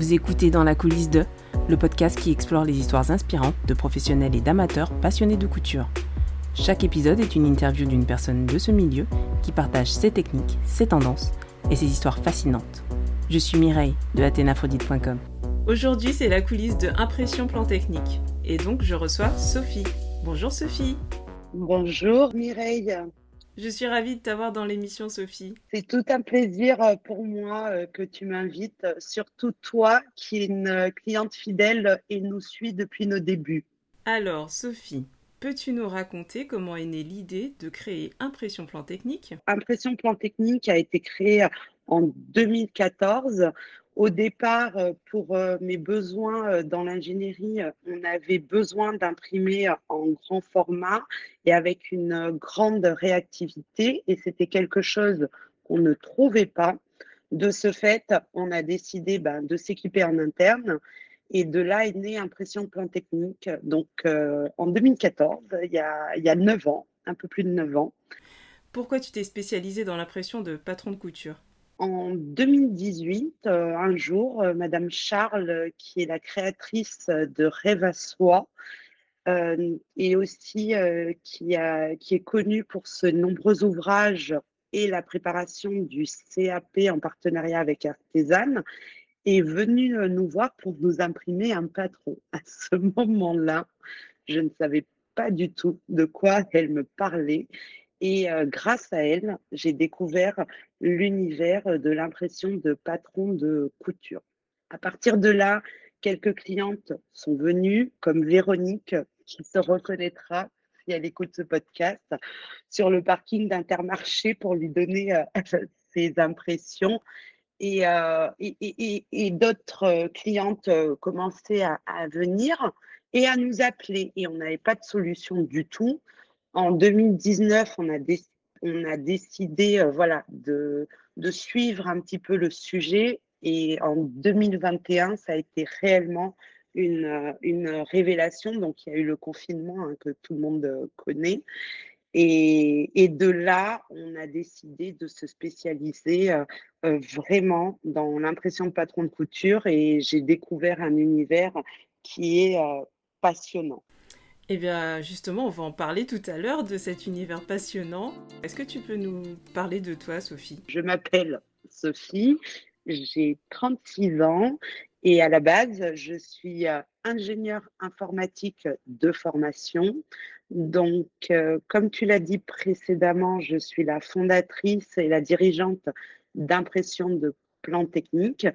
Vous écoutez Dans la coulisse de, le podcast qui explore les histoires inspirantes de professionnels et d'amateurs passionnés de couture. Chaque épisode est une interview d'une personne de ce milieu qui partage ses techniques, ses tendances et ses histoires fascinantes. Je suis Mireille de athénaphrodite.com. Aujourd'hui, c'est la coulisse de Impression Plan Technique. Et donc, je reçois Sophie. Bonjour Sophie. Bonjour Mireille. Je suis ravie de t'avoir dans l'émission, Sophie. C'est tout un plaisir euh, pour moi euh, que tu m'invites, surtout toi qui es une euh, cliente fidèle et nous suit depuis nos débuts. Alors, Sophie, peux-tu nous raconter comment est née l'idée de créer Impression Plan Technique? Impression Plan Technique a été créée en 2014 au départ, euh, pour euh, mes besoins euh, dans l'ingénierie, on avait besoin d'imprimer en grand format et avec une grande réactivité et c'était quelque chose qu'on ne trouvait pas. De ce fait, on a décidé ben, de s'équiper en interne et de là est née Impression Plan Technique. Donc en 2014, il y, a, il y a 9 ans, un peu plus de 9 ans. Pourquoi tu t'es spécialisée dans l'impression de patron de couture? En 2018, euh, un jour, euh, Madame Charles, qui est la créatrice de Rêve à soi, euh, et aussi qui, a, qui est connue pour ses nombreux ouvrages et la préparation du CAP en partenariat avec Artisan, est venue nous voir pour nous imprimer un patron. À ce moment-là, je ne savais pas du tout de quoi elle me parlait et euh, grâce à elle, j'ai découvert l'univers de l'impression de patron de couture. À partir de là, quelques clientes sont venues, comme Véronique, qui se reconnaîtra si elle écoute ce podcast, sur le parking d'Intermarché pour lui donner euh, ses impressions. Et, euh, d'autres clientes commençaient à, venir et à nous appeler. Et on n'avait pas de solution du tout. En 2019, on a, on a décidé euh, voilà, de, suivre un petit peu le sujet et en 2021, ça a été réellement une, euh, une révélation. Donc, il y a eu le confinement hein, que tout le monde euh, connaît. Et, et, de là, on a décidé de se spécialiser vraiment dans l'impression de patron de couture et j'ai découvert un univers qui est passionnant. Eh bien, justement, on va en parler tout à l'heure de cet univers passionnant. Est-ce que tu peux nous parler de toi, Sophie? Je m'appelle Sophie, j'ai 36 ans et à la base, je suis euh, ingénieure informatique de formation. Donc, euh, comme tu l'as dit précédemment, je suis la fondatrice et la dirigeante d'impression de plans techniques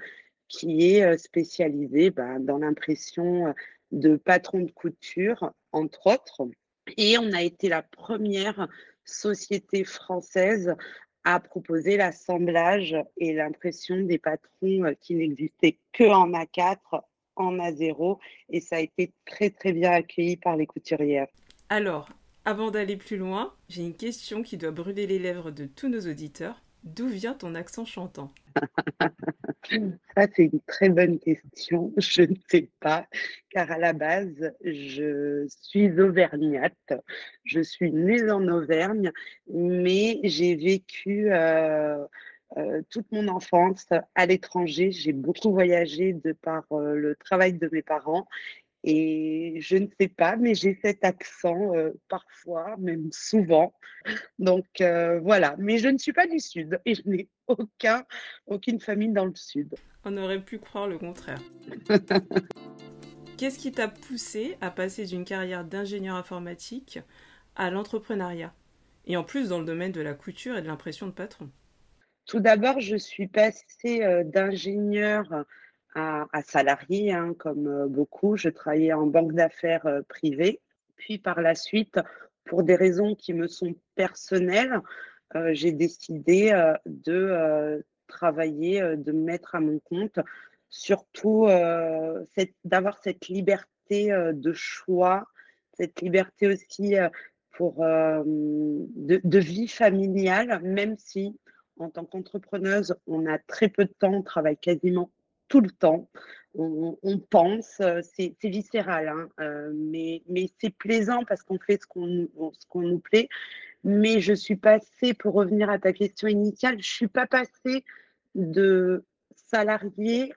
qui est euh, spécialisée ben, dans l'impression de patrons de couture, entre autres. Et on a été la première société française à proposer l'assemblage et l'impression des patrons euh, qui n'existaient que en A4, en A0. Et ça a été très, très bien accueilli par les couturières. Alors, avant d'aller plus loin, j'ai une question qui doit brûler les lèvres de tous nos auditeurs. D'où vient ton accent chantant? Ça, c'est une très bonne question. Je ne sais pas, car à la base, je suis auvergnate. Je suis née en Auvergne, mais j'ai vécu euh, euh, toute mon enfance à l'étranger. J'ai beaucoup voyagé de par euh, le travail de mes parents et je ne sais pas, mais j'ai cet accent euh, parfois, même souvent. Donc euh, voilà, mais je ne suis pas du Sud et je n'ai aucun, aucune famille dans le Sud. On aurait pu croire le contraire. Qu'est-ce qui t'a poussé à passer d'une carrière d'ingénieur informatique à l'entrepreneuriat? Et en plus dans le domaine de la couture et de l'impression de patron. Tout d'abord, je suis passée euh, d'ingénieur à, salarié, hein, comme euh, beaucoup. Je travaillais en banque d'affaires euh, privée. Puis par la suite, pour des raisons qui me sont personnelles, euh, j'ai décidé de travailler, de me mettre à mon compte, surtout d'avoir cette liberté de choix, cette liberté aussi pour, de, vie familiale, même si en tant qu'entrepreneuse, on a très peu de temps, on travaille quasiment tout le temps. On, pense, euh, c'est viscéral, hein, euh, mais, c'est plaisant parce qu'on fait ce qu'on nous plaît. Mais je suis passée, pour revenir à ta question initiale, je suis pas passée de salarié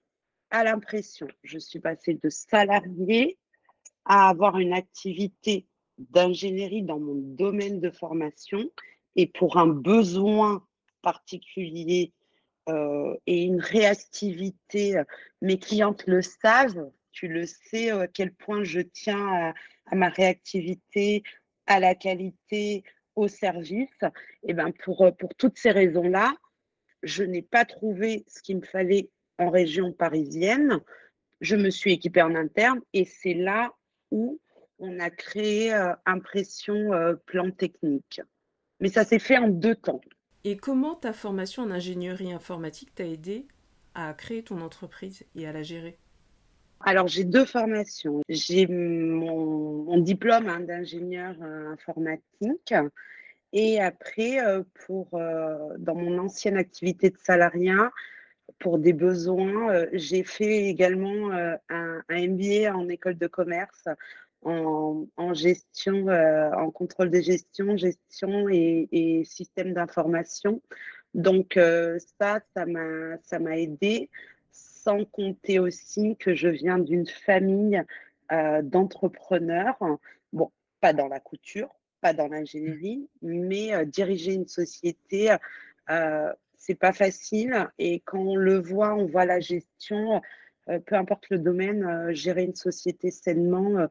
à l'impression. Je suis passée de salarié à avoir une activité d'ingénierie dans mon domaine de formation et pour un besoin particulier euh, et une réactivité, mes clientes le savent, tu le sais à quel point je tiens à, ma réactivité, à la qualité, au service. Et ben pour, pour toutes ces raisons-là, je n'ai pas trouvé ce qu'il me fallait en région parisienne. Je me suis équipée en interne et c'est là où on a créé euh, Impression euh, Plan Technique. Mais ça s'est fait en deux temps. Et comment ta formation en ingénierie informatique t'a aidé à créer ton entreprise et à la gérer? Alors, j'ai deux formations. J'ai mon, diplôme hein, d'ingénieur euh, informatique et après, pour, dans mon ancienne activité de salariat, pour des besoins. j'ai fait également un, MBA en école de commerce en, gestion, en contrôle de gestion, gestion et, système d'information. Donc ça, ça m'a, ça m'a aidé, sans compter aussi que je viens d'une famille d'entrepreneurs. Bon, pas dans la couture, pas dans l'ingénierie, mais diriger une société c'est pas facile. Et quand on le voit, on voit la gestion, euh, peu importe le domaine, euh, gérer une société sainement. Euh,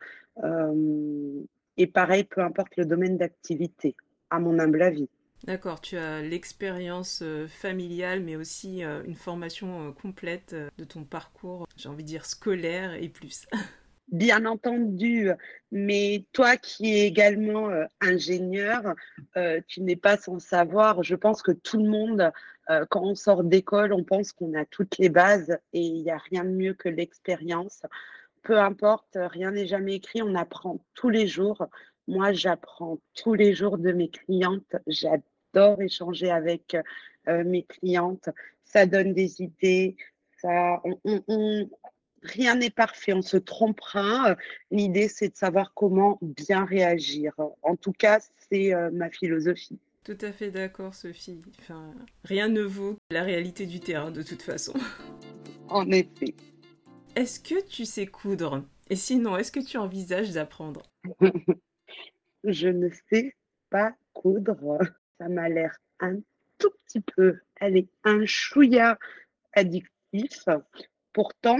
et pareil, peu importe le domaine d'activité, à mon humble avis. D'accord, tu as l'expérience familiale, mais aussi une formation complète de ton parcours, j'ai envie de dire scolaire et plus. Bien entendu, mais toi qui es également euh, ingénieur, euh, tu n'es pas sans savoir. Je pense que tout le monde, euh, quand on sort d'école, on pense qu'on a toutes les bases et il n'y a rien de mieux que l'expérience. Peu importe, rien n'est jamais écrit, on apprend tous les jours. Moi, j'apprends tous les jours de mes clientes. J'adore échanger avec mes clientes. Ça donne des idées. Ça, on, rien n'est parfait, on se trompera. L'idée, c'est de savoir comment bien réagir. En tout cas, c'est euh, ma philosophie. Tout à fait d'accord, Sophie. Enfin, rien ne vaut la réalité du terrain, de toute façon. En effet. Est-ce que tu sais coudre? Et sinon, est-ce que tu envisages d'apprendre? Je ne sais pas coudre. Ça m'a l'air un tout petit peu, elle est un chouïa addictif. Pourtant,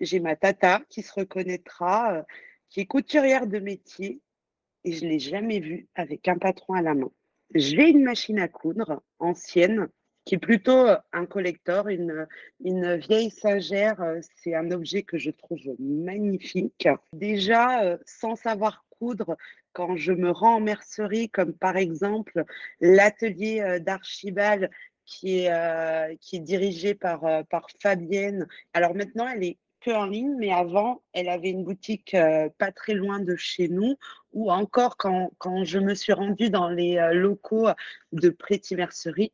j'ai ma tata qui se reconnaîtra, euh, qui est couturière de métier et je ne l'ai jamais vue avec un patron à la main. J'ai une machine à coudre ancienne qui est plutôt euh, un collector, une, une vieille sagère. Euh, c'est un objet que je trouve magnifique. Déjà, sans savoir coudre, quand je me rends en mercerie, comme par exemple l'atelier d'Archibald qui est, qui est dirigé par, par Fabienne. Alors maintenant, elle est que en ligne, mais avant, elle avait une boutique euh, pas très loin de chez nous, ou encore quand, quand je me suis rendue dans les euh, locaux de Pretty Mercerie,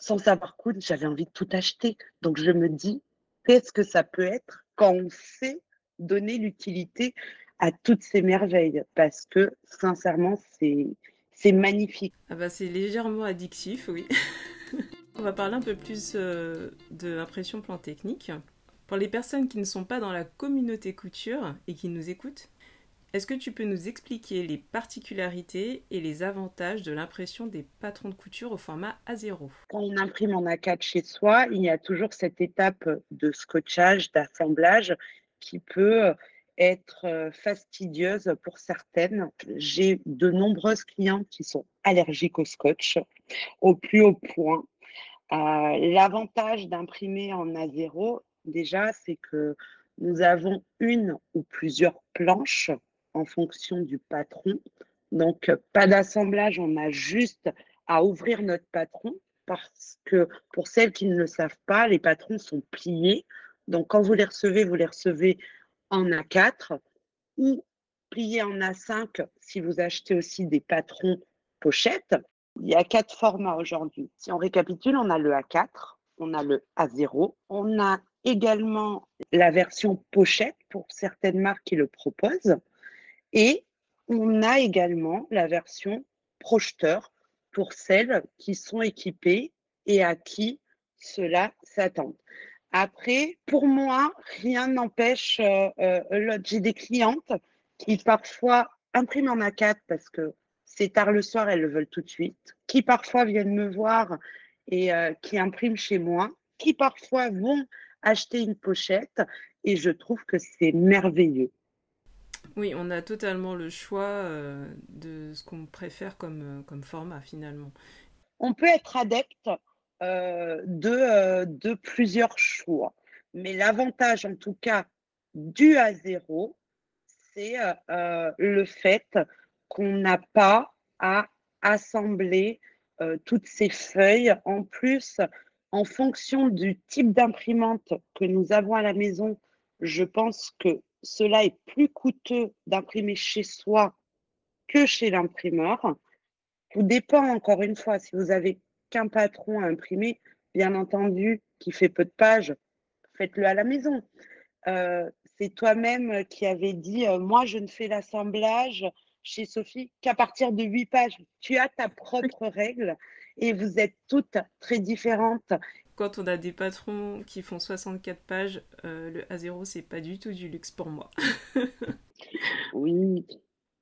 sans savoir coudre, j'avais envie de tout acheter. Donc je me dis, qu'est-ce que ça peut être quand on sait donner l'utilité à toutes ces merveilles? Parce que sincèrement, c'est, magnifique. Ah bah c'est légèrement addictif, oui. on va parler un peu plus euh, de plan technique. Pour les personnes qui ne sont pas dans la communauté couture et qui nous écoutent, est-ce que tu peux nous expliquer les particularités et les avantages de l'impression des patrons de couture au format A0 Quand on imprime en A4 chez soi, il y a toujours cette étape de scotchage, d'assemblage qui peut être fastidieuse pour certaines. J'ai de nombreuses clientes qui sont allergiques au scotch au plus haut point. Euh, l'avantage d'imprimer en A0, déjà, c'est que nous avons une ou plusieurs planches en fonction du patron. Donc, pas d'assemblage, on a juste à ouvrir notre patron parce que pour celles qui ne le savent pas, les patrons sont pliés. Donc, quand vous les recevez, vous les recevez en A4 ou pliés en A5 si vous achetez aussi des patrons pochettes. Il y a quatre formats aujourd'hui. Si on récapitule, on a le A4, on a le A0, on a également la version pochette pour certaines marques qui le proposent. Et on a également la version projeteur pour celles qui sont équipées et à qui cela s'attend. Après, pour moi, rien n'empêche euh, euh, J'ai des clientes qui parfois impriment en A4 parce que c'est tard le soir, elles le veulent tout de suite, qui parfois viennent me voir et euh, qui impriment chez moi, qui parfois vont acheter une pochette et je trouve que c'est merveilleux. Oui, on a totalement le choix de ce qu'on préfère comme, comme format finalement. On peut être adepte euh, euh, de, plusieurs choix. Mais l'avantage, en tout cas, du à zéro, c'est euh, le fait qu'on n'a pas à assembler toutes ces feuilles. En plus, en fonction du type d'imprimante que nous avons à la maison, je pense que cela est plus coûteux d'imprimer chez soi que chez l'imprimeur. Tout dépend, encore une fois, si vous avez qu'un patron à imprimer, bien entendu, qui fait peu de pages, faites-le à la maison. Euh, c'est toi-même qui avais dit, euh, moi, je ne fais l'assemblage chez Sophie qu'à partir de huit pages. Tu as ta propre règle et vous êtes toutes très différentes. Quand on a des patrons qui font 64 pages, euh, le A0, c'est pas du tout du luxe pour moi. oui.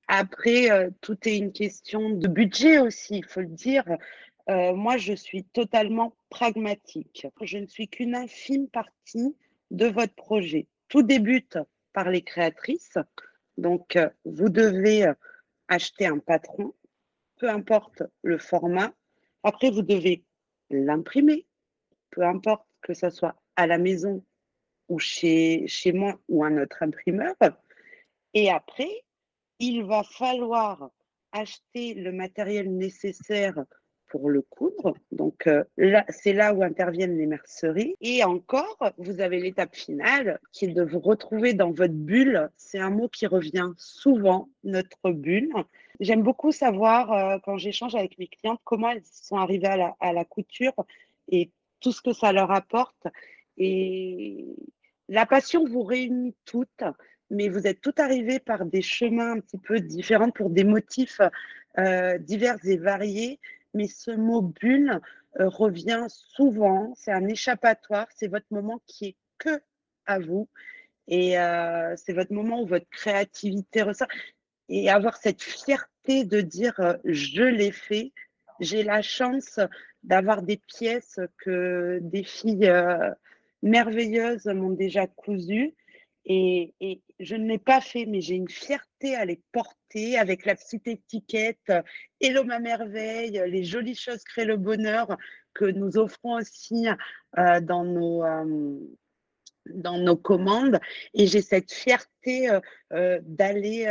Après, tout est une question de budget aussi, il faut le dire. Euh, moi, je suis totalement pragmatique. Je ne suis qu'une infime partie de votre projet. Tout débute par les créatrices. Donc, euh, vous devez euh, acheter un patron, peu importe le format. Après, vous devez l'imprimer, peu importe que ce soit à la maison ou chez, chez moi ou un autre imprimeur. Et après, il va falloir acheter le matériel nécessaire pour le coudre. Donc euh, c'est là où interviennent les merceries. Et encore, vous avez l'étape finale qui est de vous retrouver dans votre bulle. C'est un mot qui revient souvent, notre bulle. J'aime beaucoup savoir, euh, quand j'échange avec mes clientes, comment elles sont arrivées à la, couture et tout ce que ça leur apporte. Et la passion vous réunit toutes, mais vous êtes toutes arrivées par des chemins un petit peu différents pour des motifs euh, divers et variés mais ce mot bulle euh, revient souvent. C'est un échappatoire, c'est votre moment qui est que à vous. Et c'est votre moment où votre créativité ressort. Et avoir cette fierté de dire euh, je l'ai fait. J'ai la chance d'avoir des pièces que des filles merveilleuses m'ont déjà cousues. Et, je ne l'ai pas fait, mais j'ai une fierté à les porter avec la petite étiquette euh, Hello ma merveille, les jolies choses créent le bonheur que nous offrons aussi euh, dans, nos, euh, dans nos commandes. Et j'ai cette fierté d'aller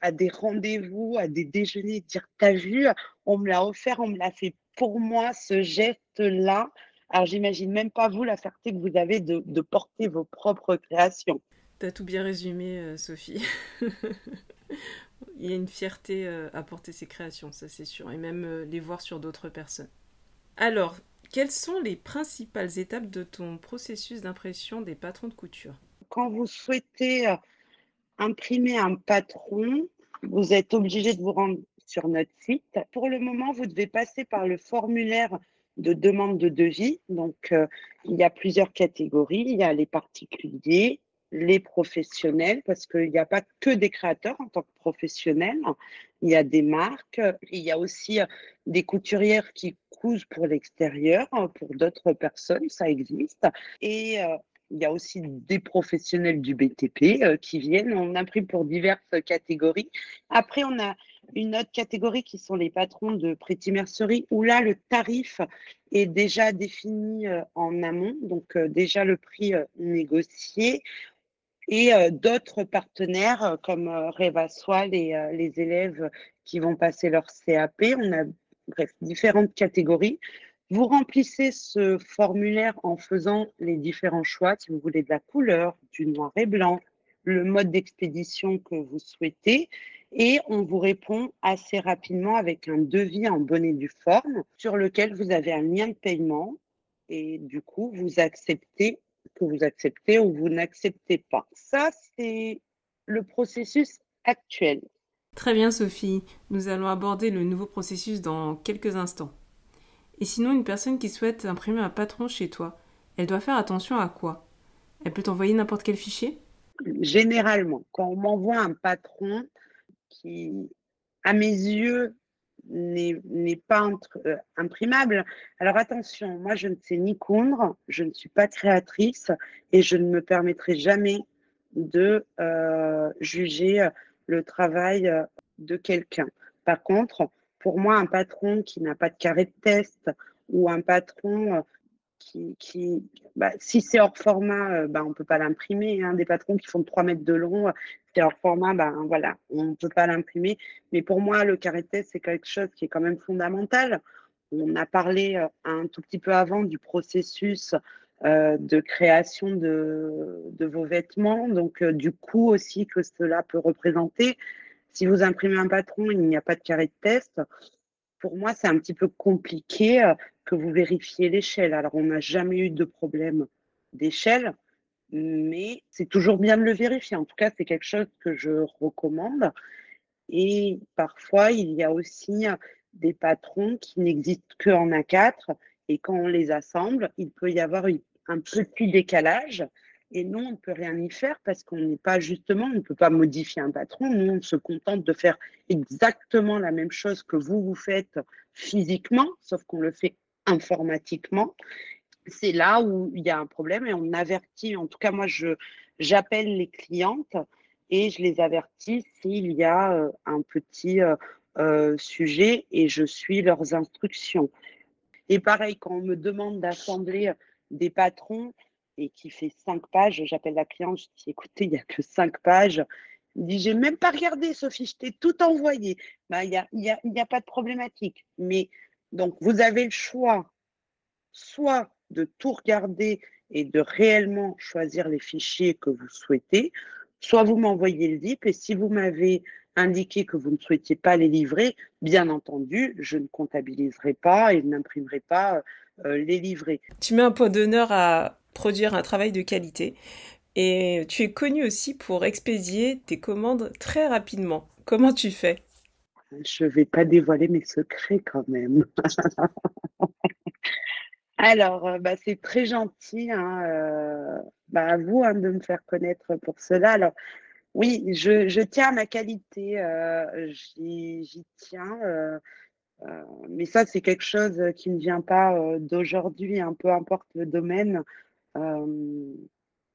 à des rendez-vous, à des déjeuners, dire T'as vu, on me l'a offert, on me l'a fait pour moi, ce geste-là. Alors, j'imagine même pas vous la fierté que vous avez de porter vos propres créations. T'as tout bien résumé, euh, Sophie. Il y a une fierté euh, à porter ses créations, ça c'est sûr, et même euh, les voir sur d'autres personnes. Alors, quelles sont les principales étapes de ton processus d'impression des patrons de couture? Quand vous souhaitez imprimer un patron, vous êtes obligé de vous rendre sur notre site. Pour le moment, vous devez passer par le formulaire de demande de devis. Donc, il y a plusieurs catégories. Il y a les particuliers, les professionnels, parce qu'il n'y a pas que des créateurs en tant que professionnels, il y a des marques, il y a aussi euh, des couturières qui cousent pour l'extérieur, hein, pour d'autres personnes, ça existe. Et euh, il y a aussi des professionnels du BTP euh, qui viennent, on imprime pour diverses catégories. Après, on a une autre catégorie qui sont les patrons de Pretty Mercerie, où là, le tarif est déjà défini en amont, donc déjà le prix négocié et euh, d'autres partenaires euh, comme euh, Reva les, les élèves qui vont passer leur CAP. On a différentes catégories. Vous remplissez ce formulaire en faisant les différents choix, si vous voulez de la couleur, du noir et blanc, le mode d'expédition que vous souhaitez, et on vous répond assez rapidement avec un devis en bonne et due forme sur lequel vous avez un lien de paiement et du coup vous acceptez que vous acceptez ou vous n'acceptez pas. Ça, c'est le processus actuel. Très bien, Sophie. Nous allons aborder le nouveau processus dans quelques instants. Et sinon, une personne qui souhaite imprimer un patron chez toi, Elle doit faire attention à quoi? Elle peut t'envoyer n'importe quel fichier? Généralement, quand on m'envoie un patron qui, à mes yeux, n'est pas euh, imprimable. Alors attention, moi je ne sais ni coudre, je ne suis pas créatrice et je ne me permettrai jamais de euh, juger le travail de quelqu'un. Par contre, pour moi, un patron qui n'a pas de carré de test ou un patron euh, qui, qui bah, si c'est hors format, bah, on ne peut pas l'imprimer. Hein. Des patrons qui font 3 mètres de long, hors format, bah, voilà, on ne peut pas l'imprimer. Mais pour moi, le carré de test, c'est quelque chose qui est quand même fondamental. On a parlé un tout petit peu avant du processus euh, de création de, vos vêtements, donc euh, du coût aussi que cela peut représenter. Si vous imprimez un patron, il n'y a pas de carré de test. Pour moi, c'est un petit peu compliqué euh, que vous vérifiez l'échelle. Alors, on n'a jamais eu de problème d'échelle, mais c'est toujours bien de le vérifier. En tout cas, c'est quelque chose que je recommande. Et parfois, il y a aussi des patrons qui n'existent qu'en A4. Et quand on les assemble, il peut y avoir un petit décalage. Et nous, on ne peut rien y faire parce qu'on n'est pas justement, on ne peut pas modifier un patron. Nous, on se contente de faire exactement la même chose que vous, vous faites physiquement, sauf qu'on le fait informatiquement. C'est là où il y a un problème et on avertit, en tout cas, moi, je, j'appelle les clientes et je les avertis s'il y a euh, un petit euh, euh, sujet et je suis leurs instructions. Et pareil, quand on me demande d'assembler des patrons et qui fait cinq pages. J'appelle la cliente, je dis écoutez, il n'y a que cinq pages. Il dit j'ai même pas regardé, Sophie, je t'ai tout envoyé. Ben, il n'y a, a pas de problématique. Mais donc, vous avez le choix soit de tout regarder et de réellement choisir les fichiers que vous souhaitez, soit vous m'envoyez le zip et si vous m'avez indiqué que vous ne souhaitiez pas les livrer, bien entendu, je ne comptabiliserai pas et n'imprimerai pas euh, les livrer. Tu mets un point d'honneur à produire un travail de qualité et tu es connu aussi pour expédier tes commandes très rapidement. Comment tu fais? Je ne vais pas dévoiler mes secrets quand même. Alors, euh, bah, c'est très gentil hein, euh, bah, à vous hein, de me faire connaître pour cela. Alors, oui, je, tiens à ma qualité, j'y tiens. Euh, mais ça, c'est quelque chose qui ne vient pas euh, d'aujourd'hui, hein, peu importe le domaine. Euh,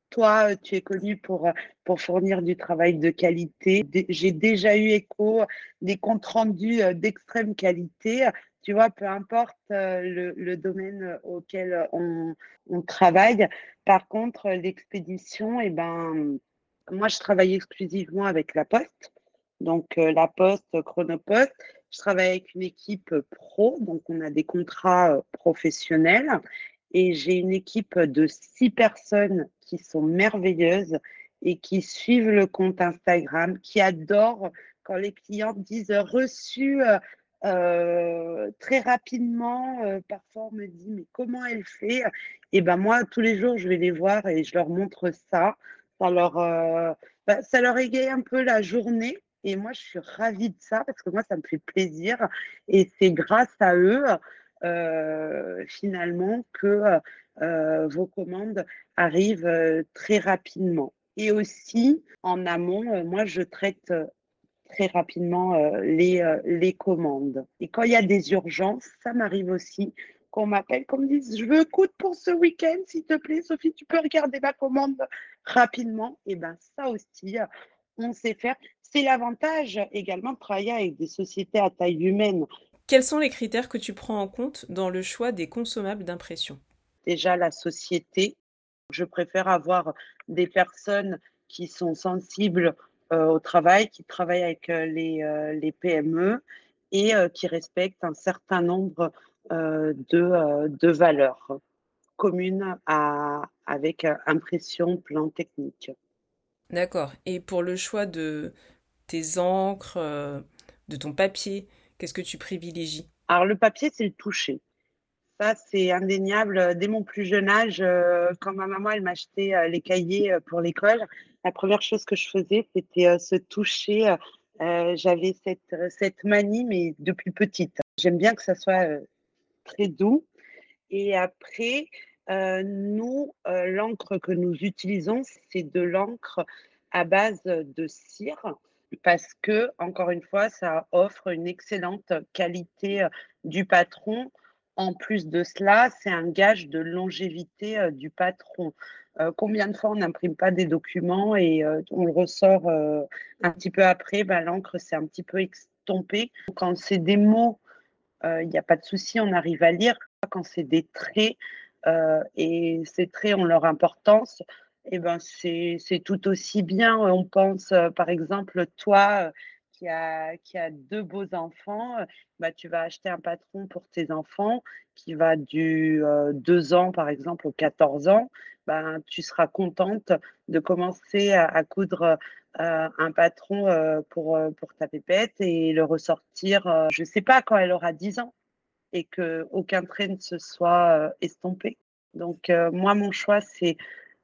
toi, tu es connu pour, pour fournir du travail de qualité. J'ai déjà eu écho des comptes rendus d'extrême qualité. Tu vois, peu importe le, domaine auquel on, on, travaille. Par contre, l'expédition, eh ben, moi, je travaille exclusivement avec la Poste. Donc, la Poste, Chronopost. Je travaille avec une équipe pro, donc on a des contrats euh, professionnels. Et j'ai une équipe de six personnes qui sont merveilleuses et qui suivent le compte Instagram, qui adorent quand les clients disent reçu euh, euh, très rapidement. parfois, on me dit mais comment elle fait? Et ben moi, tous les jours, je vais les voir et je leur montre ça. Ça leur, bah, ça leur égaye un peu la journée et moi, je suis ravie de ça parce que moi, ça me fait plaisir. Et c'est grâce à eux, euh, finalement, que euh, vos commandes arrivent euh, très rapidement. Et aussi, en amont, moi, je traite très rapidement les, les commandes. Et quand il y a des urgences, ça m'arrive aussi qu'on m'appelle, qu'on me dise, je veux coûte pour ce week-end, s'il te plaît, Sophie, tu peux regarder ma commande rapidement. Et bien ça aussi, on sait faire. C'est l'avantage également de travailler avec des sociétés à taille humaine. Quels sont les critères que tu prends en compte dans le choix des consommables d'impression? Déjà la société. Je préfère avoir des personnes qui sont sensibles euh, au travail, qui travaillent avec euh, les, euh, les, PME et qui respectent un certain nombre de, de, valeurs communes à, avec impression, plan technique. D'accord. Et pour le choix de tes encres, euh, de ton papier, qu'est-ce que tu privilégies? Alors le papier, c'est le toucher. Ça, c'est indéniable. Dès mon plus jeune âge, euh, quand ma maman, elle m'achetait euh, les cahiers pour l'école, la première chose que je faisais, c'était se toucher. J'avais cette, cette manie, mais depuis petite. J'aime bien que ça soit très doux. Et après, nous, l'encre que nous utilisons, c'est de l'encre à base de cire parce que, encore une fois, ça offre une excellente qualité du patron. En plus de cela, c'est un gage de longévité du patron. combien de fois on n'imprime pas des documents et on le ressort un petit peu après, ben, l'encre s'est un petit peu estompée. Quand c'est des mots, il n'y a pas de souci, on arrive à lire. Quand c'est des traits, et ces traits ont leur importance, eh ben, c'est tout aussi bien. On pense, euh, par exemple, toi euh, qui a, qui a deux beaux enfants, euh, bah, tu vas acheter un patron pour tes enfants qui va du 2 ans, par exemple, aux 14 ans. Ben, tu seras contente de commencer à, coudre un patron pour, pour ta pépette et le ressortir, je ne sais pas, quand elle aura 10 ans et qu'aucun trait ne se soit estompé. Donc, moi, mon choix, c'est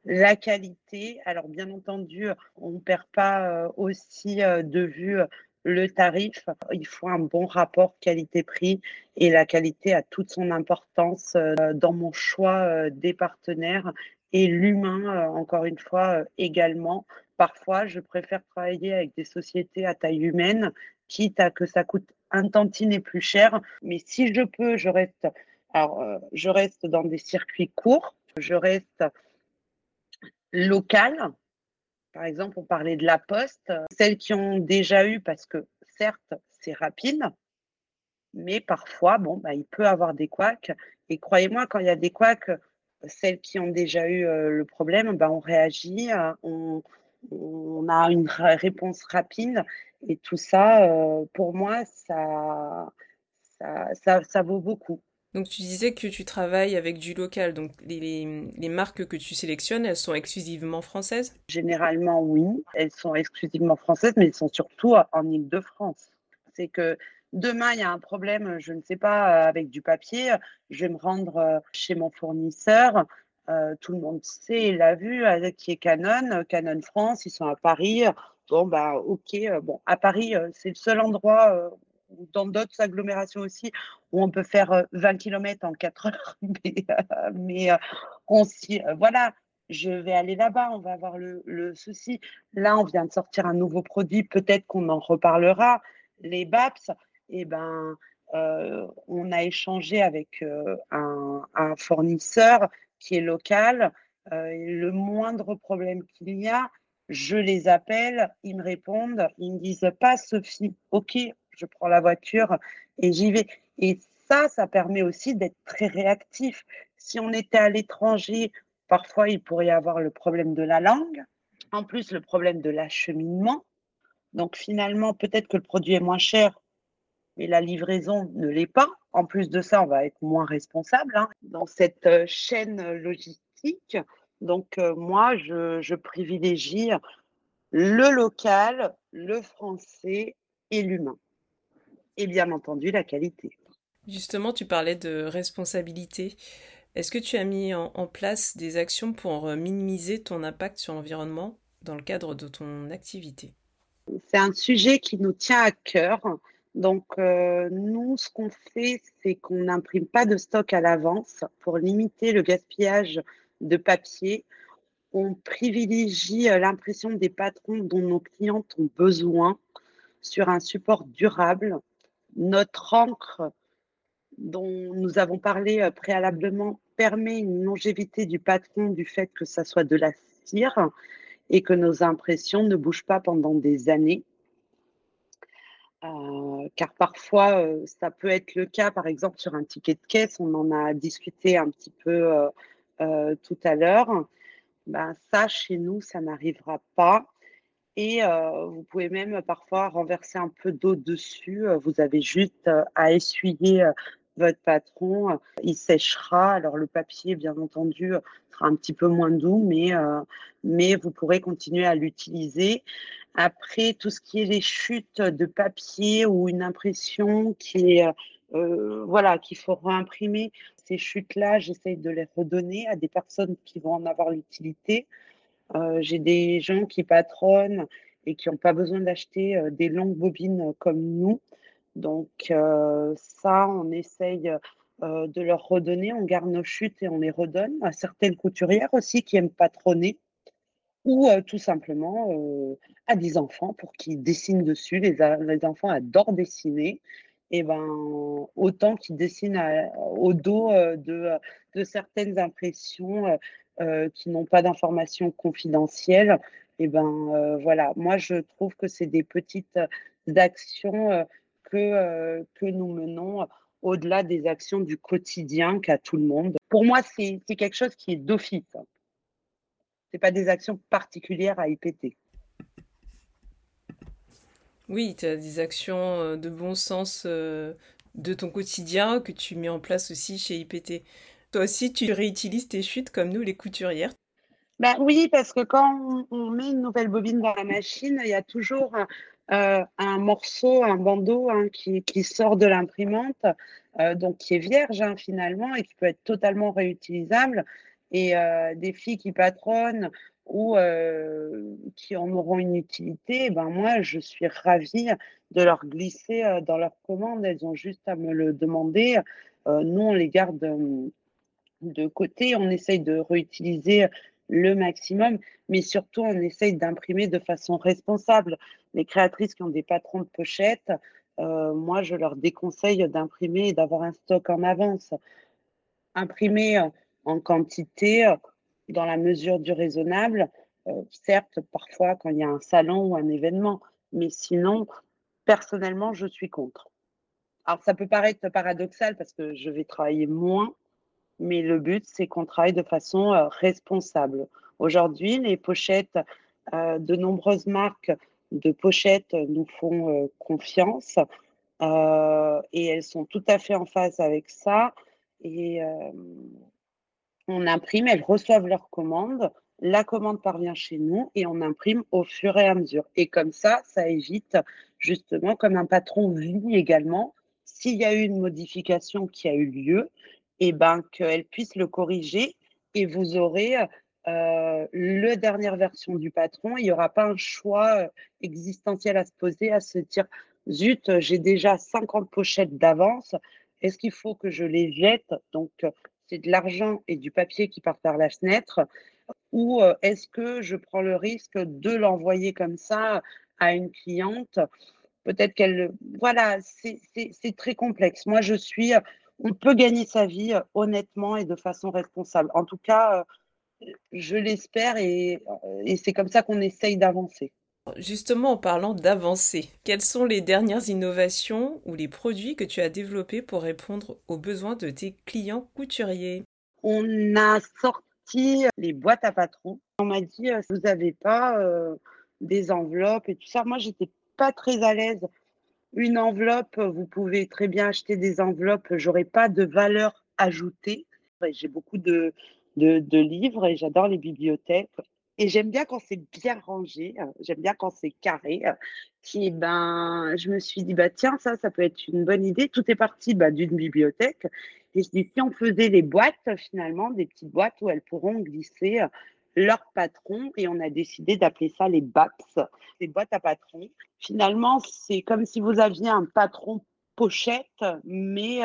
la qualité. Alors, bien entendu, on ne perd pas euh, aussi euh, de vue euh, le tarif. Il faut un bon rapport qualité-prix et la qualité a toute son importance dans mon choix des partenaires et l'humain, encore une fois, également. Parfois, je préfère travailler avec des sociétés à taille humaine, quitte à que ça coûte un tantinet plus cher. Mais si je peux, je reste, alors, je reste dans des circuits courts, je reste locales. Par exemple, on parlait de la poste, celles qui ont déjà eu, parce que certes, c'est rapide, mais parfois, bon, bah, il peut avoir des couacs. Et croyez-moi, quand il y a des couacs, celles qui ont déjà eu euh, le problème, bah, on réagit, euh, on, on, a une réponse rapide. Et tout ça, euh, pour moi, ça, vaut beaucoup. Donc tu disais que tu travailles avec du local, donc les, marques que tu sélectionnes, elles sont exclusivement françaises? Généralement oui, elles sont exclusivement françaises, mais elles sont surtout en Ile-de-France. C'est que demain, il y a un problème, je ne sais pas, avec du papier, je vais me rendre euh, chez mon fournisseur, euh, tout le monde sait, l'a vu, qui est Canon, Canon France, ils sont à Paris. Bon, bah, ok, euh, bon, à Paris, c'est le seul endroit dans d'autres agglomérations aussi, où on peut faire 20 km en 4 heures. mais, euh, on s'y, euh, voilà, je vais aller là-bas, on va avoir le, souci. Là, on vient de sortir un nouveau produit, peut-être qu'on en reparlera. Les BAPS, eh ben, euh, on a échangé avec un, un, fournisseur qui est local. le moindre problème qu'il y a, je les appelle, ils me répondent, ils me disent pas Sophie, ok, je prends la voiture et j'y vais. Et ça, ça permet aussi d'être très réactif. Si on était à l'étranger, parfois il pourrait y avoir le problème de la langue, en plus le problème de l'acheminement. Donc finalement, peut-être que le produit est moins cher, mais la livraison ne l'est pas. En plus de ça, on va être moins responsable hein, dans cette euh, chaîne logistique. Donc euh, moi, je privilégie le local, le français et l'humain et bien entendu la qualité. Justement, tu parlais de responsabilité. Est-ce que tu as mis en, place des actions pour minimiser ton impact sur l'environnement dans le cadre de ton activité? C'est un sujet qui nous tient à cœur. Donc, euh, nous, ce qu'on fait, c'est qu'on n'imprime pas de stock à l'avance pour limiter le gaspillage de papier. On privilégie euh, l'impression des patrons dont nos clients ont besoin sur un support durable notre encre, dont nous avons parlé euh, préalablement, permet une longévité du patron du fait que ça soit de la cire et que nos impressions ne bougent pas pendant des années. Euh, car parfois, euh, ça peut être le cas, par exemple, sur un ticket de caisse, on en a discuté un petit peu tout à l'heure. Ben, ça, chez nous, ça n'arrivera pas. Et vous pouvez même parfois renverser un peu d'eau dessus. Vous avez juste à essuyer votre patron. Il séchera. Alors le papier, bien entendu, sera un petit peu moins doux, mais, mais vous pourrez continuer à l'utiliser. Après, tout ce qui est les chutes de papier ou une impression qui est... voilà, qu'il faut réimprimer. Ces chutes-là, j'essaye de les redonner à des personnes qui vont en avoir l'utilité. Euh, j'ai des gens qui patronnent et qui n'ont pas besoin d'acheter des longues bobines comme nous. Donc ça, on essaye de leur redonner. On garde nos chutes et on les redonne à certaines couturières aussi qui aiment patronner ou tout simplement à des enfants pour qu'ils dessinent dessus. Les, enfants adorent dessiner. Et ben, autant qu'ils dessinent au dos de, certaines impressions qui n'ont pas d'informations confidentielles. Et ben voilà, moi je trouve que c'est des petites actions que, que nous menons au-delà des actions du quotidien qu'a tout le monde. Pour moi, c'est quelque chose qui est d'office n'est pas des actions particulières à IPT. Oui, tu as des actions euh, de bon sens euh, de ton quotidien que tu mets en place aussi chez IPT. Toi aussi, tu réutilises tes chutes comme nous, les couturières? Bah oui, parce que quand on, met une nouvelle bobine dans la machine, il y a toujours euh, un morceau, un bandeau hein, qui, sort de l'imprimante, donc qui est vierge hein, finalement et qui peut être totalement réutilisable et euh, des filles qui patronnent ou euh, qui en auront une utilité, ben moi, je suis ravie de leur glisser euh, dans leur commande. Elles ont juste à me le demander. nous, on les garde de côté. On essaye de réutiliser le maximum, mais surtout, on essaye d'imprimer de façon responsable. Les créatrices qui ont des patrons de pochettes, moi, je leur déconseille d'imprimer et d'avoir un stock en avance. Imprimer en quantité euh, dans la mesure du raisonnable, euh, certes, parfois quand il y a un salon ou un événement, mais sinon, personnellement, je suis contre. Alors, ça peut paraître paradoxal parce que je vais travailler moins, mais le but, c'est qu'on travaille de façon euh, responsable. Aujourd'hui, les pochettes, de nombreuses marques de pochettes nous font confiance et elles sont tout à fait en phase avec ça. Et on imprime, elles reçoivent leur commande, la commande parvient chez nous et on imprime au fur et à mesure. Et comme ça, ça évite justement, comme un patron vit également, s'il y a eu une modification qui a eu lieu, et ben qu'elle puisse le corriger et vous aurez euh, la dernière version du patron. Il n'y aura pas un choix euh, existentiel à se poser, à se dire zut, j'ai déjà 50 pochettes d'avance. Est-ce qu'il faut que je les jette? Donc, c'est de l'argent et du papier qui partent par la fenêtre ou euh, est-ce que je prends le risque de l'envoyer comme ça à une cliente? Peut-être qu'elle... Voilà, c'est très complexe. Moi, je suis... On peut gagner sa vie honnêtement et de façon responsable. En tout cas, je l'espère et, et c'est comme ça qu'on essaye d'avancer. Justement, en parlant d'avancer, quelles sont les dernières innovations ou les produits que tu as développés pour répondre aux besoins de tes clients couturiers? On a sorti les boîtes à patrons. On m'a dit, euh, vous n'avez pas euh, des enveloppes et tout ça. Moi, j'étais pas très à l'aise. Une enveloppe, vous pouvez très bien acheter des enveloppes. J'aurais pas de valeur ajoutée. J'ai beaucoup de, livres et j'adore les bibliothèques. Et j'aime bien quand c'est bien rangé, euh, j'aime bien quand c'est carré. Qui, euh, ben, je me suis dit, bah, tiens, ça, ça peut être une bonne idée. Tout est parti bah, d'une bibliothèque. Et je si on faisait les boîtes, finalement, des petites boîtes où elles pourront glisser leur patron, et on a décidé d'appeler ça les BAPS, les boîtes à patron. Finalement, c'est comme si vous aviez un patron pochette, mais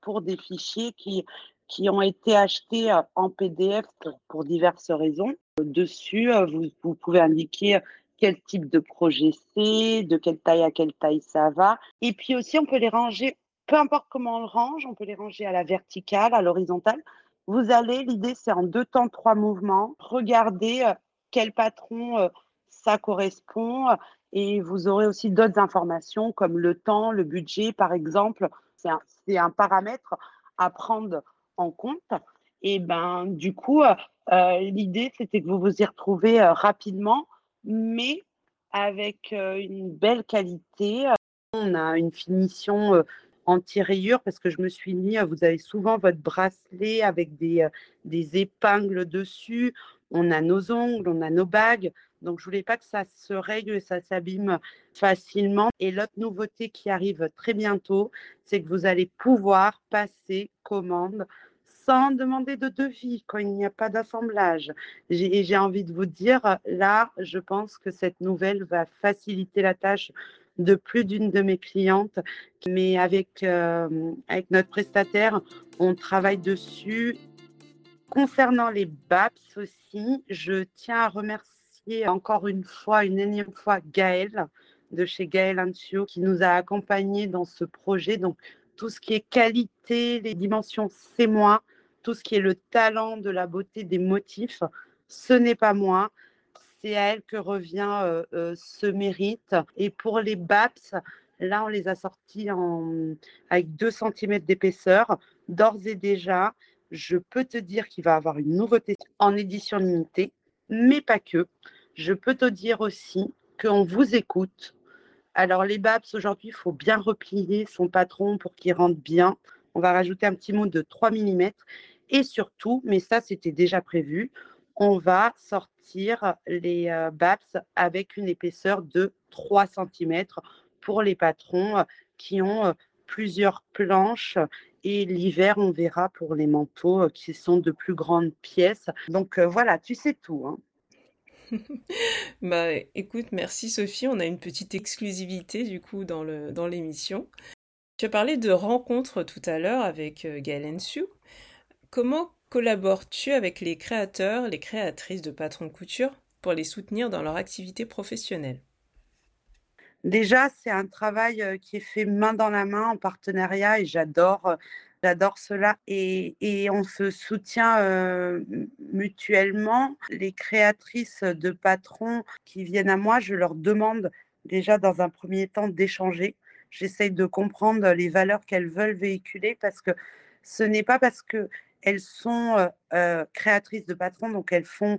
pour des fichiers qui qui ont été achetés euh, en PDF pour, diverses raisons. Dessus, euh, vous, pouvez indiquer quel type de projet c'est, de quelle taille à quelle taille ça va. Et puis aussi, on peut les ranger, peu importe comment on le range, on peut les ranger à la verticale, à l'horizontale. Vous allez, l'idée c'est en deux temps, trois mouvements, regardez euh, quel patron ça correspond et vous aurez aussi d'autres informations comme le temps, le budget par exemple. C'est un, paramètre à prendre en compte. Et ben, du coup, euh, euh, l'idée, c'était que vous vous y retrouvez euh, rapidement, mais avec une belle qualité. On a une finition anti-rayure parce que je me suis mis, vous avez souvent votre bracelet avec des, des épingles dessus. On a nos ongles, on a nos bagues. Donc, je voulais pas que ça se règle ça s'abîme facilement. Et l'autre nouveauté qui arrive très bientôt, c'est que vous allez pouvoir passer commande sans demander de devis quand il n'y a pas d'assemblage. Et j'ai envie de vous dire, là, je pense que cette nouvelle va faciliter la tâche de plus d'une de mes clientes. Mais avec, avec notre prestataire, on travaille dessus. Concernant les BAPS aussi, je tiens à remercier encore une fois, une énième fois, Gaëlle de chez Gaël Antio qui nous a accompagnés dans ce projet. Donc, tout ce qui est qualité, les dimensions, c'est moi. Tout ce qui est le talent de la beauté des motifs, ce n'est pas moi. C'est à elle que revient ce mérite. Et pour les BAPS, là, on les a sortis avec 2 cm d'épaisseur. D'ores et déjà, je peux te dire qu'il va avoir une nouveauté en édition limitée, mais pas que. Je peux te dire aussi qu'on vous écoute. Alors, les BAPS, aujourd'hui, il faut bien replier son patron pour qu'il rentre bien. On va rajouter un petit mot de 3 mm. Et surtout, mais ça, c'était déjà prévu, on va sortir les euh, BAPS avec une épaisseur de 3 cm pour les patrons euh, qui ont euh, plusieurs planches et l'hiver, on verra pour les manteaux qui sont de plus grandes pièces. Donc voilà, tu sais tout. Hein. bah écoute, merci Sophie, on a une petite exclusivité du coup dans l'émission. Dans tu as parlé de rencontres tout à l'heure avec Gaël Sue. Comment collabores-tu avec les créateurs, les créatrices de patrons de couture pour les soutenir dans leur activité professionnelle? Déjà, c'est un travail euh, qui est fait main dans la main en partenariat et j'adore euh, j'adore cela et, on se soutient euh, mutuellement. Les créatrices de patrons qui viennent à moi, je leur demande déjà dans un premier temps d'échanger. J'essaye de comprendre les valeurs qu'elles veulent véhiculer parce que ce n'est pas parce que elles sont créatrices de patrons, donc elles font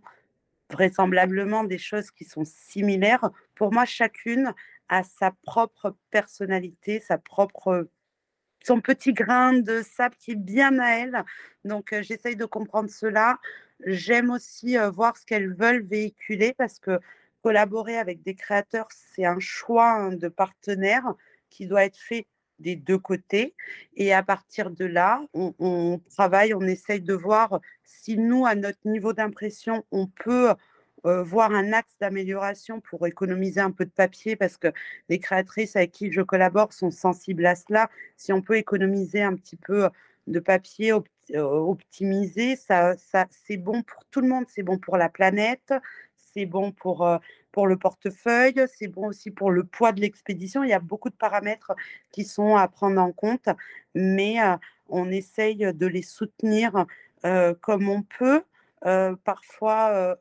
vraisemblablement des choses qui sont similaires. Pour moi, chacune a sa propre personnalité, sa propre son petit grain de sable qui est bien à elle. Donc, j'essaye de comprendre cela. J'aime aussi voir ce qu'elles veulent véhiculer parce que collaborer avec des créateurs, c'est un choix hein, de partenaire qui doit être fait des deux côtés. Et à partir de là, on, travaille, on essaye de voir si nous, à notre niveau d'impression, on peut euh, voir un axe d'amélioration pour économiser un peu de papier, parce que les créatrices avec qui je collabore sont sensibles à cela. Si on peut économiser un petit peu de papier, optimiser, ça, ça c'est bon pour tout le monde, c'est bon pour la planète, c'est bon pour, euh, pour le portefeuille, c'est bon aussi pour le poids de l'expédition. Il y a beaucoup de paramètres qui sont à prendre en compte, mais euh, on essaye de les soutenir euh, comme on peut. parfois,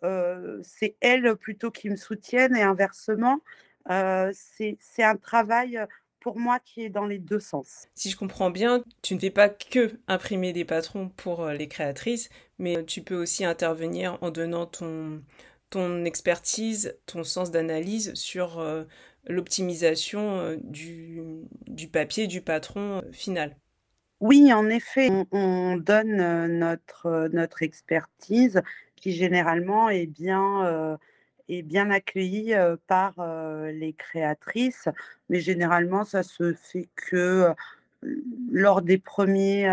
c'est elles plutôt qui me soutiennent et inversement. c'est un travail pour moi qui est dans les deux sens. Si je comprends bien, tu ne fais pas que imprimer des patrons pour les créatrices, mais tu peux aussi intervenir en donnant ton, ton expertise, ton sens d'analyse sur euh, l'optimisation euh, du, du, papier du patron euh, final. Oui, en effet, on, donne notre, notre expertise qui généralement est bien, est bien accueillie par les créatrices, mais généralement ça se fait que lors des premiers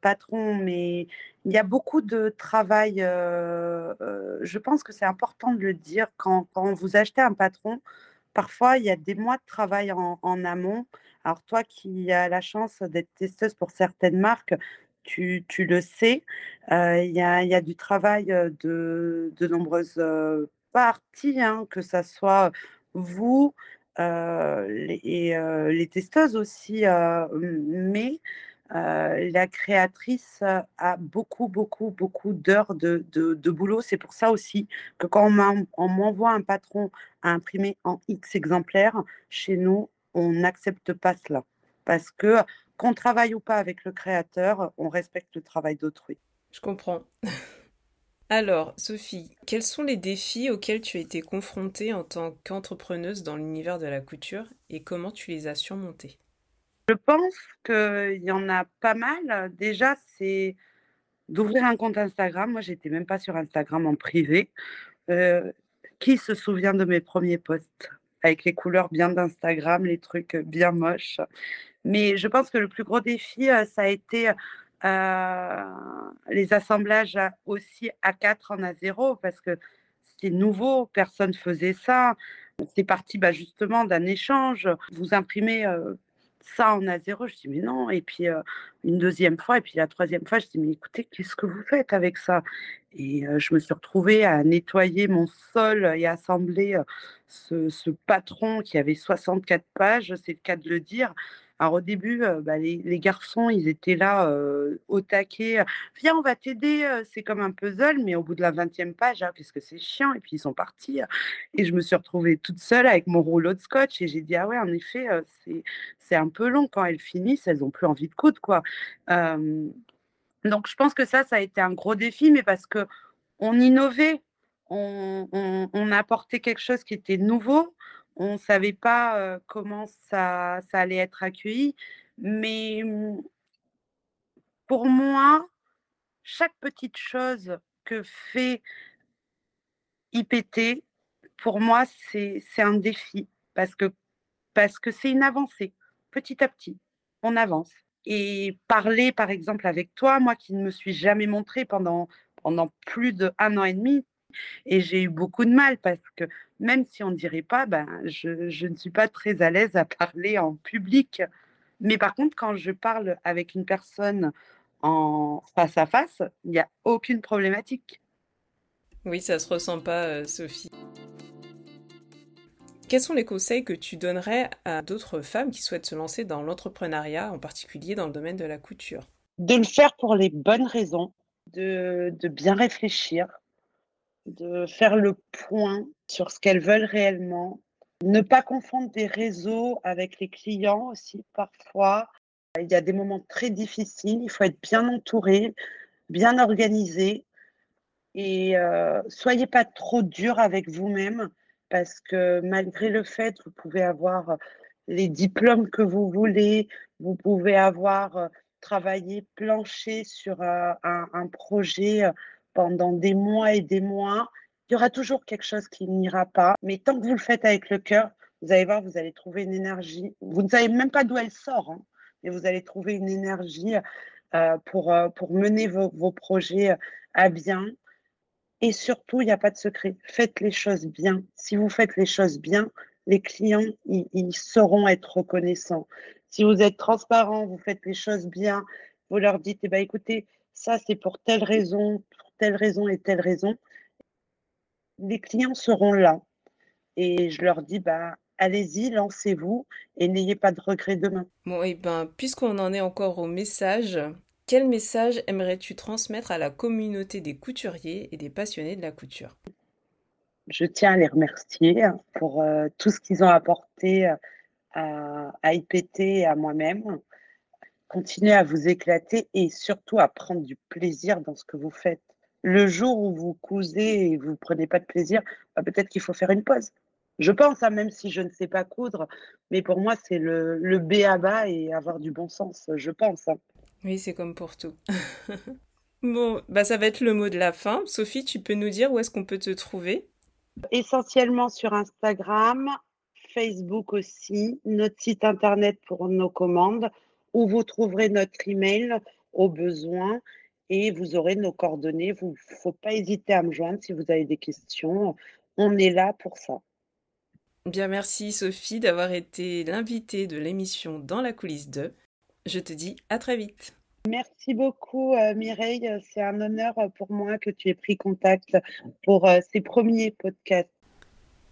patrons, mais il y a beaucoup de travail. je pense que c'est important de le dire quand, vous achetez un patron. Parfois, il y a des mois de travail en, amont. Alors toi qui as la chance d'être testeuse pour certaines marques, tu, le sais, il, y a, du travail de, nombreuses parties, hein, que ce soit vous, les, et les testeuses aussi, mais la créatrice a beaucoup, beaucoup, beaucoup d'heures de, de, boulot. C'est pour ça aussi que quand on m'envoie un patron à imprimer en X exemplaires, chez nous, on n'accepte pas cela. Parce que qu'on travaille ou pas avec le créateur, on respecte le travail d'autrui. Je comprends. Alors, Sophie, quels sont les défis auxquels tu as été confrontée en tant qu'entrepreneuse dans l'univers de la couture et comment tu les as surmontés Je pense qu'il y en a pas mal. Déjà, c'est d'ouvrir un compte Instagram. Moi, j'étais même pas sur Instagram en privé. Euh, qui se souvient de mes premiers posts avec les couleurs bien d'Instagram, les trucs bien moches? Mais je pense que le plus gros défi, euh, ça a été les assemblages aussi A4 en A0 parce que c'était nouveau, personne faisait ça. C'est parti bah, justement d'un échange. Vous imprimez ça en A0. Je dis, mais non. Et puis une deuxième fois, et puis la troisième fois, je dis, mais écoutez, qu'est-ce que vous faites avec ça? Et je me suis retrouvée à nettoyer mon sol et assembler ce, ce patron qui avait 64 pages, c'est le cas de le dire, alors au début, bah, les, garçons, ils étaient là au taquet. Viens, on va t'aider. C'est comme un puzzle, mais au bout de la 20e page, ah, c'est chiant. Et puis ils sont partis. Et je me suis retrouvée toute seule avec mon rouleau de scotch. Et j'ai dit, ah ouais, en effet, c'est un peu long. Quand elles finissent, elles n'ont plus envie de coudre. Donc je pense que ça, ça a été un gros défi, mais parce que on innovait. On apportait quelque chose qui était nouveau, on ne savait pas comment ça, allait être accueilli. Mais mmh, pour moi, chaque petite chose que fait IPT, pour moi, c'est un défi parce que parce que c'est une avancée. Petit à petit, on avance. Et parler, par exemple, avec toi, moi qui ne me suis jamais montrée pendant, pendant plus d'un an et demi, et j'ai eu beaucoup de mal parce que même si on ne dirait pas, ben, je, je ne suis pas très à l'aise à parler en public. Mais par contre, quand je parle avec une personne en face à face, il n'y a aucune problématique. Oui, ça se ressent pas, euh, Sophie. Quels sont les conseils que tu donnerais à d'autres femmes qui souhaitent se lancer dans l'entrepreneuriat, en particulier dans le domaine de la couture? De le faire pour les bonnes raisons, de, de bien réfléchir, de faire le point sur ce qu'elles veulent réellement. Ne pas confondre des réseaux avec les clients aussi parfois. Il y a des moments très difficiles, il faut être bien entouré, bien organisé et euh, soyez pas trop dur avec vous-même parce que malgré le fait, vous pouvez avoir les diplômes que vous voulez, vous pouvez avoir euh, travaillé, planché sur euh, un, un, projet pendant des mois et des mois, il y aura toujours quelque chose qui n'ira pas. Mais tant que vous le faites avec le cœur, vous allez voir, vous allez trouver une énergie. Vous ne savez même pas d'où elle sort, hein, mais vous allez trouver une énergie euh, pour, euh, pour mener vos, vos, projets à bien. Et surtout, il n'y a pas de secret. Faites les choses bien. Si vous faites les choses bien, les clients, ils, ils sauront être reconnaissants. Si vous êtes transparent, vous faites les choses bien, vous leur dites, eh ben, écoutez, ça c'est pour telle raison, telle raison et telle raison, les clients seront là. Et je leur dis, bah, allez-y, lancez-vous et n'ayez pas de regrets demain. Bon, et eh ben, puisqu'on en est encore au message, quel message aimerais-tu transmettre à la communauté des couturiers et des passionnés de la couture? Je tiens à les remercier pour euh, tout ce qu'ils ont apporté euh, à, à IPT et à moi-même. Continuez à vous éclater et surtout à prendre du plaisir dans ce que vous faites le jour où vous cousez et vous ne prenez pas de plaisir, bah, peut-être qu'il faut faire une pause. Je pense, hein, même si je ne sais pas coudre, mais pour moi, c'est le, le B à bas et avoir du bon sens, je pense. Hein. Oui, c'est comme pour tout. bon, bah, ça va être le mot de la fin. Sophie, tu peux nous dire où est-ce qu'on peut te trouver? Essentiellement sur Instagram, Facebook aussi, notre site internet pour nos commandes, où vous trouverez notre email au besoin et vous aurez nos coordonnées. Il ne faut pas hésiter à me joindre si vous avez des questions. On est là pour ça. Bien, merci Sophie d'avoir été l'invitée de l'émission Dans la coulisse 2. Je te dis à très vite. Merci beaucoup euh, Mireille. C'est un honneur pour moi que tu aies pris contact pour euh, ces premiers podcasts.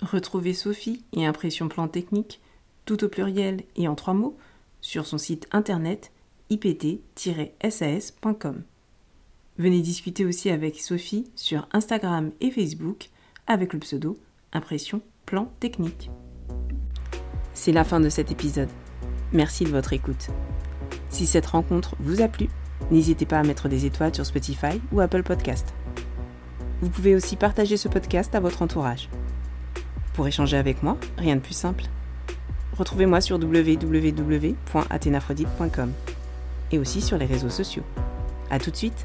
Retrouvez Sophie et Impression Plan Technique, tout au pluriel et en trois mots, sur son site internet ipt-sas.com. Venez discuter aussi avec Sophie sur Instagram et Facebook avec le pseudo Impression Plan Technique. C'est la fin de cet épisode. Merci de votre écoute. Si cette rencontre vous a plu, n'hésitez pas à mettre des étoiles sur Spotify ou Apple Podcast. Vous pouvez aussi partager ce podcast à votre entourage. Pour échanger avec moi, rien de plus simple. Retrouvez-moi sur www.athénaphrodite.com et aussi sur les réseaux sociaux. A tout de suite